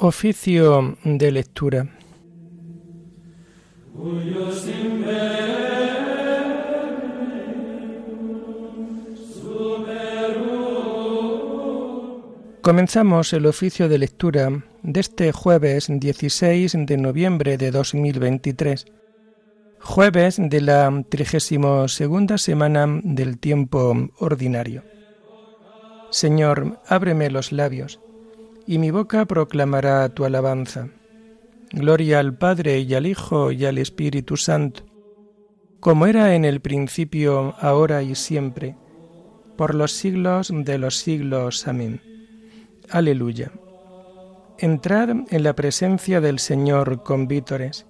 Oficio de lectura. Comenzamos el oficio de lectura de este jueves 16 de noviembre de 2023, jueves de la 32 semana del tiempo ordinario. Señor, ábreme los labios, y mi boca proclamará tu alabanza. Gloria al Padre y al Hijo y al Espíritu Santo, como era en el principio, ahora y siempre, por los siglos de los siglos. Amén. Aleluya. Entrad en la presencia del Señor con vítores.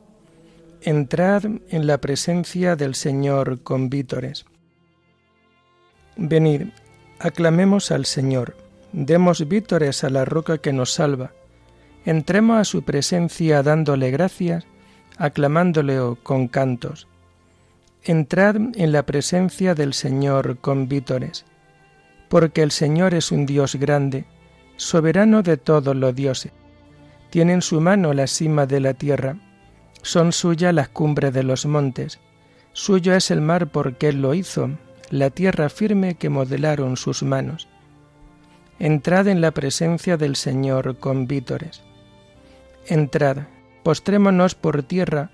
Entrad en la presencia del Señor con vítores. Venid, Aclamemos al Señor, demos vítores a la roca que nos salva, entremos a su presencia dándole gracias, aclamándole con cantos. Entrad en la presencia del Señor con vítores, porque el Señor es un Dios grande, soberano de todos los dioses. Tiene en su mano la cima de la tierra, son suyas las cumbres de los montes, suyo es el mar porque Él lo hizo, la tierra firme que modelaron sus manos. Entrad en la presencia del Señor con vítores. Entrad, postrémonos por tierra,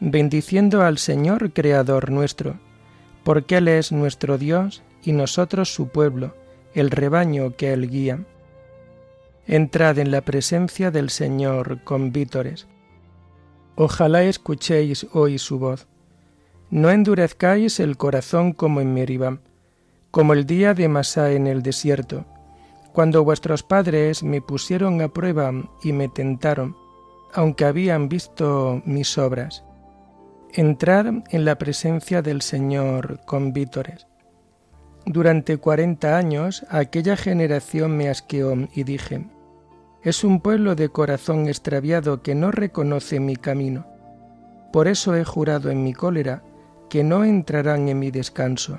bendiciendo al Señor Creador nuestro, porque Él es nuestro Dios y nosotros su pueblo, el rebaño que Él guía. Entrad en la presencia del Señor con vítores. Ojalá escuchéis hoy su voz no endurezcáis el corazón como en Meribá, como el día de Masá en el desierto, cuando vuestros padres me pusieron a prueba y me tentaron, aunque habían visto mis obras. Entrad en la presencia del Señor con vítores. Durante cuarenta años aquella generación me asqueó y dije, es un pueblo de corazón extraviado que no reconoce mi camino. Por eso he jurado en mi cólera que no entrarán en mi descanso.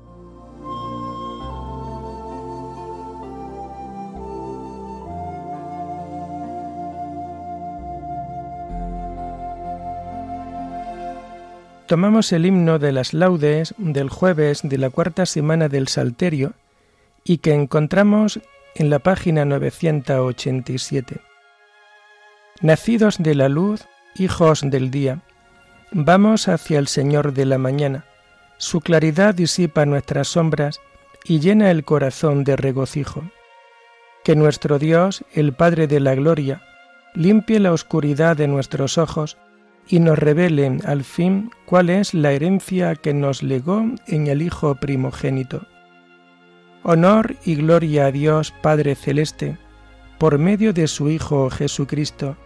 Tomamos el himno de las laudes del jueves de la cuarta semana del Salterio y que encontramos en la página 987. Nacidos de la luz, hijos del día, vamos hacia el Señor de la mañana. Su claridad disipa nuestras sombras y llena el corazón de regocijo. Que nuestro Dios, el Padre de la Gloria, limpie la oscuridad de nuestros ojos y nos revelen al fin cuál es la herencia que nos legó en el Hijo primogénito. Honor y gloria a Dios Padre Celeste, por medio de su Hijo Jesucristo,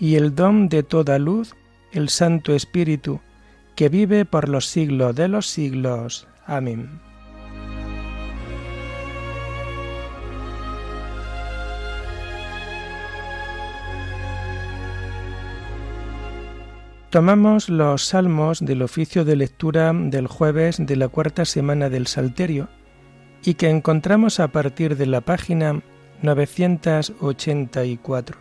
y el don de toda luz, el Santo Espíritu, que vive por los siglos de los siglos. Amén. Tomamos los salmos del oficio de lectura del jueves de la cuarta semana del Salterio y que encontramos a partir de la página 984.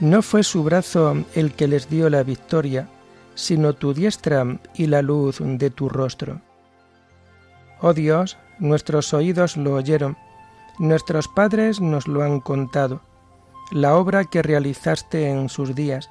No fue su brazo el que les dio la victoria, sino tu diestra y la luz de tu rostro. Oh Dios, nuestros oídos lo oyeron, nuestros padres nos lo han contado, la obra que realizaste en sus días,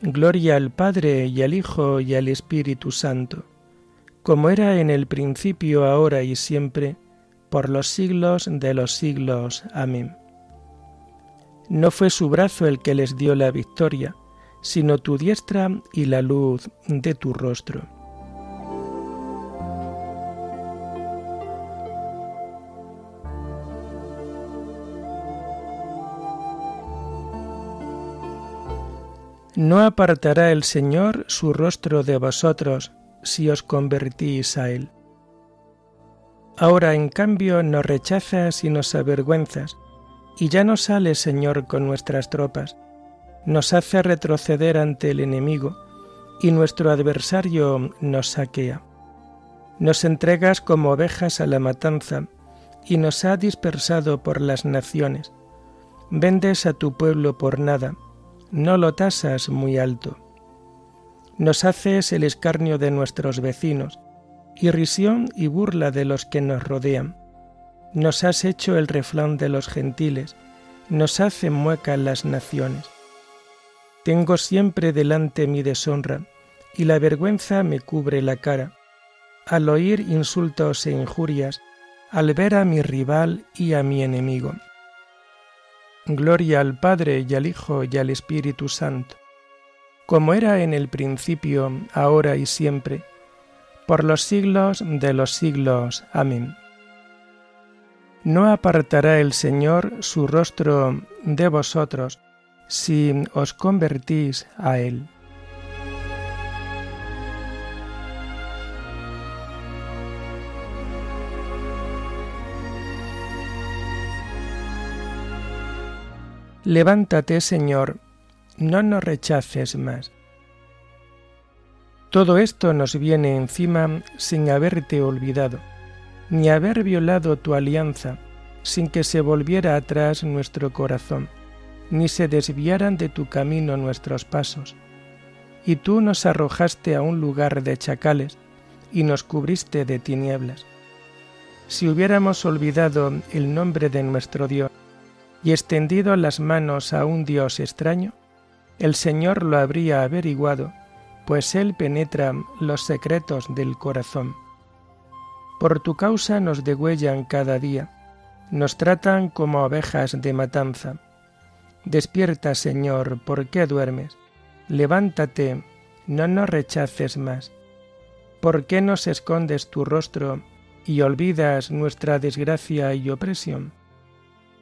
Gloria al Padre y al Hijo y al Espíritu Santo, como era en el principio, ahora y siempre, por los siglos de los siglos. Amén. No fue su brazo el que les dio la victoria, sino tu diestra y la luz de tu rostro. No apartará el Señor su rostro de vosotros si os convertís a Él. Ahora, en cambio, nos rechazas y nos avergüenzas, y ya no sale, Señor, con nuestras tropas. Nos hace retroceder ante el enemigo, y nuestro adversario nos saquea. Nos entregas como ovejas a la matanza, y nos ha dispersado por las naciones. Vendes a tu pueblo por nada, no lo tasas muy alto. Nos haces el escarnio de nuestros vecinos, irrisión y burla de los que nos rodean. Nos has hecho el reflán de los gentiles, nos hacen mueca las naciones. Tengo siempre delante mi deshonra, y la vergüenza me cubre la cara, al oír insultos e injurias, al ver a mi rival y a mi enemigo. Gloria al Padre y al Hijo y al Espíritu Santo, como era en el principio, ahora y siempre, por los siglos de los siglos. Amén. No apartará el Señor su rostro de vosotros si os convertís a Él. Levántate, Señor, no nos rechaces más. Todo esto nos viene encima sin haberte olvidado, ni haber violado tu alianza, sin que se volviera atrás nuestro corazón, ni se desviaran de tu camino nuestros pasos. Y tú nos arrojaste a un lugar de chacales, y nos cubriste de tinieblas. Si hubiéramos olvidado el nombre de nuestro Dios, y extendido las manos a un Dios extraño, el Señor lo habría averiguado, pues Él penetra los secretos del corazón. Por tu causa nos degüellan cada día, nos tratan como ovejas de matanza. Despierta, Señor, ¿por qué duermes? Levántate, no nos rechaces más. ¿Por qué nos escondes tu rostro y olvidas nuestra desgracia y opresión?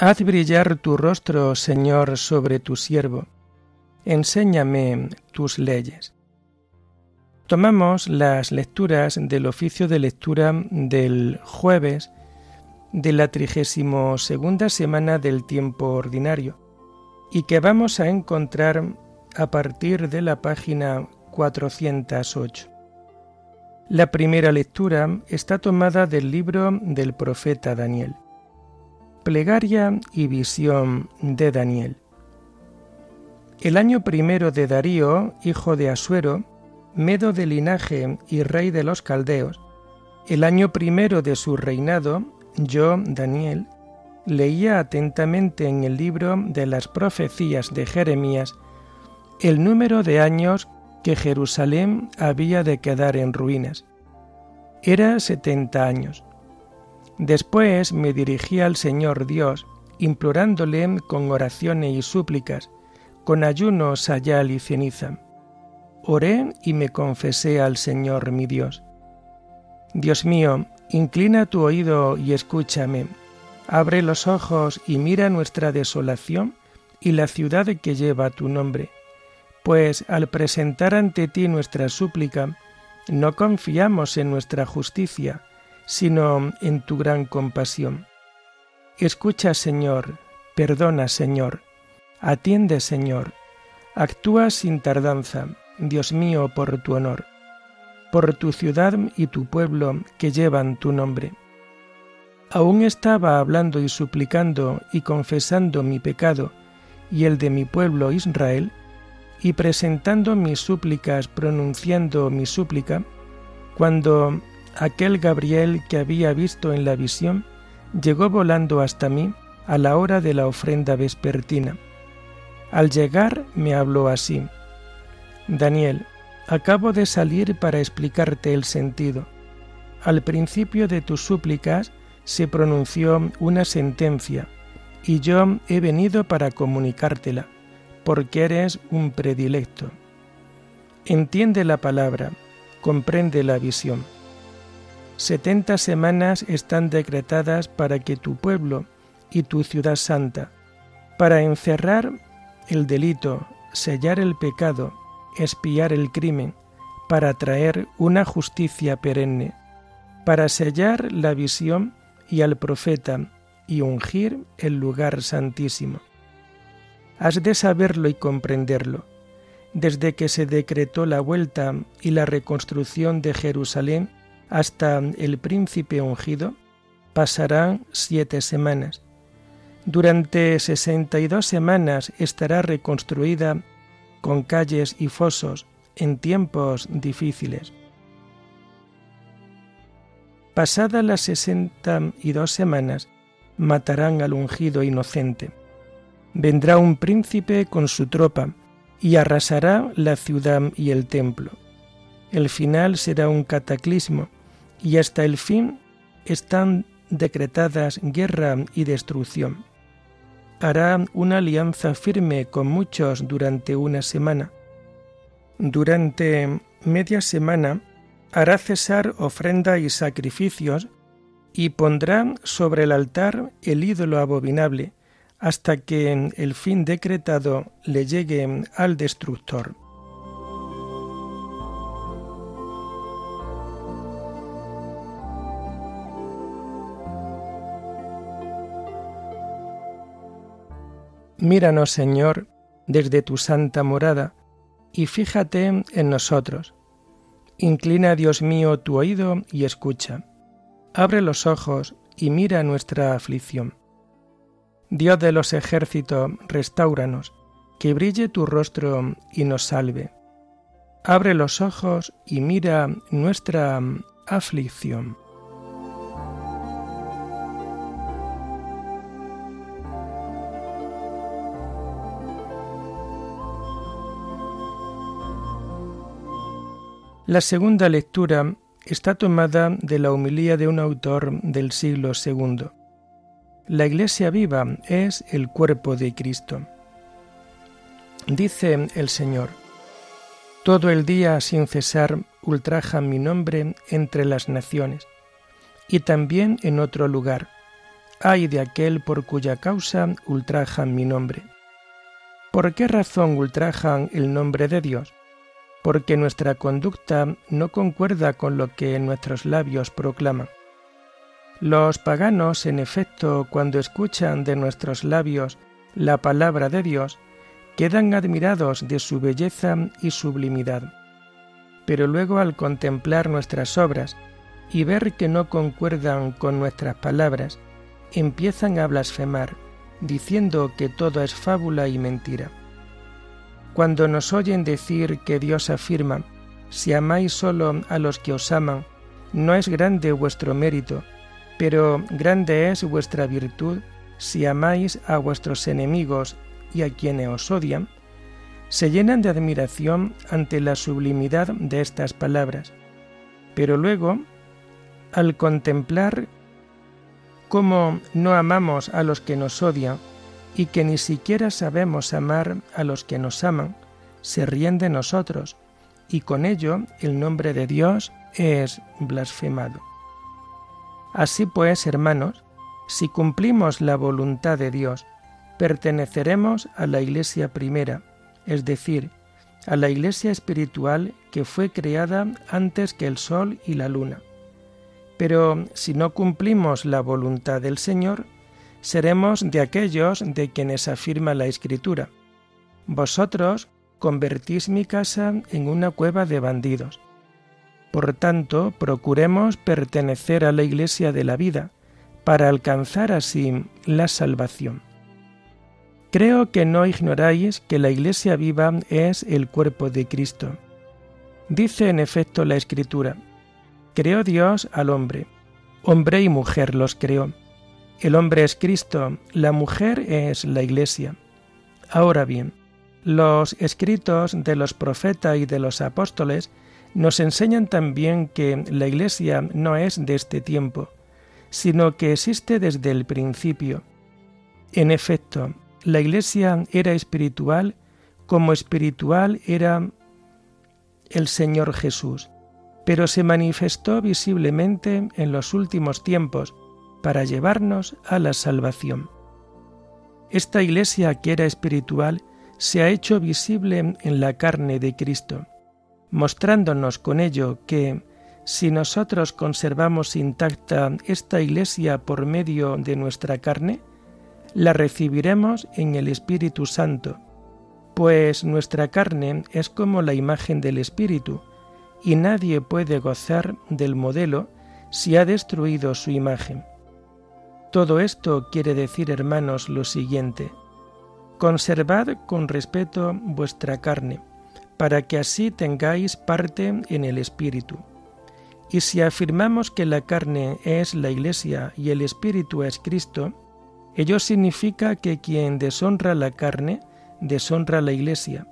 Haz brillar tu rostro, Señor, sobre tu siervo. Enséñame tus leyes. Tomamos las lecturas del oficio de lectura del jueves de la trigésimo segunda semana del tiempo ordinario y que vamos a encontrar a partir de la página 408. La primera lectura está tomada del libro del profeta Daniel. Plegaria y visión de Daniel. El año primero de Darío, hijo de Asuero, medo de linaje y rey de los caldeos, el año primero de su reinado, yo, Daniel, leía atentamente en el libro de las profecías de Jeremías el número de años que Jerusalén había de quedar en ruinas. Era setenta años. Después me dirigí al Señor Dios, implorándole con oraciones y súplicas, con ayuno, sayal y ceniza. Oré y me confesé al Señor mi Dios. Dios mío, inclina tu oído y escúchame. Abre los ojos y mira nuestra desolación y la ciudad que lleva tu nombre. Pues al presentar ante ti nuestra súplica, no confiamos en nuestra justicia, sino en tu gran compasión. Escucha, Señor, perdona, Señor, atiende, Señor, actúa sin tardanza, Dios mío, por tu honor, por tu ciudad y tu pueblo que llevan tu nombre. Aún estaba hablando y suplicando y confesando mi pecado y el de mi pueblo Israel, y presentando mis súplicas, pronunciando mi súplica, cuando aquel Gabriel que había visto en la visión llegó volando hasta mí a la hora de la ofrenda vespertina. Al llegar me habló así, Daniel, acabo de salir para explicarte el sentido. Al principio de tus súplicas se pronunció una sentencia, y yo he venido para comunicártela, porque eres un predilecto. Entiende la palabra, comprende la visión. Setenta semanas están decretadas para que tu pueblo y tu ciudad santa, para encerrar el delito, sellar el pecado, espiar el crimen, para traer una justicia perenne, para sellar la visión y al profeta y ungir el lugar santísimo. Has de saberlo y comprenderlo. Desde que se decretó la vuelta y la reconstrucción de Jerusalén hasta el príncipe ungido, pasarán siete semanas. Durante sesenta y dos semanas estará reconstruida con calles y fosos en tiempos difíciles. Pasadas las sesenta y dos semanas, matarán al ungido inocente. Vendrá un príncipe con su tropa y arrasará la ciudad y el templo. El final será un cataclismo y hasta el fin están decretadas guerra y destrucción hará una alianza firme con muchos durante una semana. Durante media semana hará cesar ofrenda y sacrificios y pondrá sobre el altar el ídolo abominable hasta que el fin decretado le llegue al destructor. Míranos, Señor, desde tu santa morada, y fíjate en nosotros. Inclina, Dios mío, tu oído y escucha. Abre los ojos y mira nuestra aflicción. Dios de los ejércitos, restauranos, que brille tu rostro y nos salve. Abre los ojos y mira nuestra aflicción. La segunda lectura está tomada de la humilía de un autor del siglo II. La Iglesia viva es el cuerpo de Cristo. Dice el Señor, Todo el día sin cesar ultrajan mi nombre entre las naciones, y también en otro lugar. Ay de aquel por cuya causa ultrajan mi nombre. ¿Por qué razón ultrajan el nombre de Dios? Porque nuestra conducta no concuerda con lo que nuestros labios proclaman. Los paganos, en efecto, cuando escuchan de nuestros labios la palabra de Dios, quedan admirados de su belleza y sublimidad. Pero luego al contemplar nuestras obras y ver que no concuerdan con nuestras palabras, empiezan a blasfemar, diciendo que todo es fábula y mentira. Cuando nos oyen decir que Dios afirma, si amáis solo a los que os aman, no es grande vuestro mérito, pero grande es vuestra virtud si amáis a vuestros enemigos y a quienes os odian, se llenan de admiración ante la sublimidad de estas palabras. Pero luego, al contemplar cómo no amamos a los que nos odian y que ni siquiera sabemos amar a los que nos aman, se ríen de nosotros, y con ello el nombre de Dios es blasfemado. Así pues, hermanos, si cumplimos la voluntad de Dios, perteneceremos a la Iglesia primera, es decir, a la Iglesia espiritual que fue creada antes que el sol y la luna. Pero si no cumplimos la voluntad del Señor, seremos de aquellos de quienes afirma la Escritura. Vosotros convertís mi casa en una cueva de bandidos. Por tanto, procuremos pertenecer a la Iglesia de la vida, para alcanzar así la salvación. Creo que no ignoráis que la Iglesia viva es el cuerpo de Cristo. Dice en efecto la Escritura, creó Dios al hombre, hombre y mujer los creó. El hombre es Cristo, la mujer es la Iglesia. Ahora bien, los escritos de los profetas y de los apóstoles nos enseñan también que la Iglesia no es de este tiempo, sino que existe desde el principio. En efecto, la Iglesia era espiritual como espiritual era el Señor Jesús, pero se manifestó visiblemente en los últimos tiempos para llevarnos a la salvación. Esta Iglesia que era espiritual se ha hecho visible en la carne de Cristo, mostrándonos con ello que, si nosotros conservamos intacta esta Iglesia por medio de nuestra carne, la recibiremos en el Espíritu Santo, pues nuestra carne es como la imagen del Espíritu, y nadie puede gozar del modelo si ha destruido su imagen. Todo esto quiere decir, hermanos, lo siguiente. Conservad con respeto vuestra carne, para que así tengáis parte en el Espíritu. Y si afirmamos que la carne es la Iglesia y el Espíritu es Cristo, ello significa que quien deshonra la carne, deshonra la Iglesia,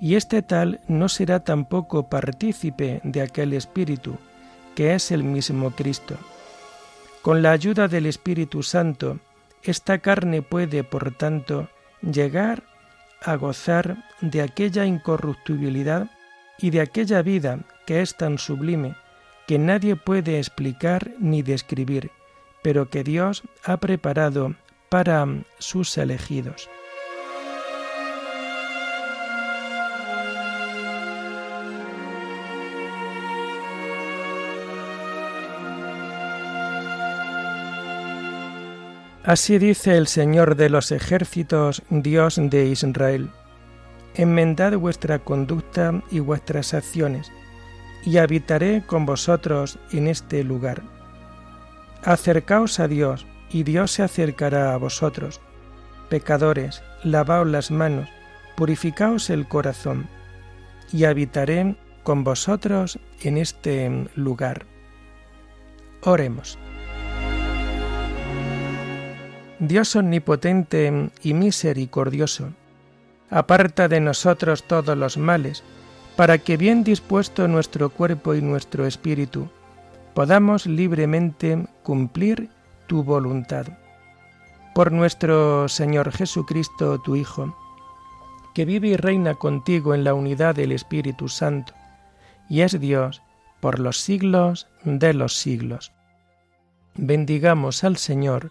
y este tal no será tampoco partícipe de aquel Espíritu, que es el mismo Cristo. Con la ayuda del Espíritu Santo, esta carne puede, por tanto, llegar a gozar de aquella incorruptibilidad y de aquella vida que es tan sublime que nadie puede explicar ni describir, pero que Dios ha preparado para sus elegidos. Así dice el Señor de los ejércitos, Dios de Israel. Enmendad vuestra conducta y vuestras acciones, y habitaré con vosotros en este lugar. Acercaos a Dios, y Dios se acercará a vosotros. Pecadores, lavaos las manos, purificaos el corazón, y habitaré con vosotros en este lugar. Oremos. Dios omnipotente y misericordioso, aparta de nosotros todos los males, para que bien dispuesto nuestro cuerpo y nuestro espíritu, podamos libremente cumplir tu voluntad. Por nuestro Señor Jesucristo, tu Hijo, que vive y reina contigo en la unidad del Espíritu Santo, y es Dios por los siglos de los siglos. Bendigamos al Señor,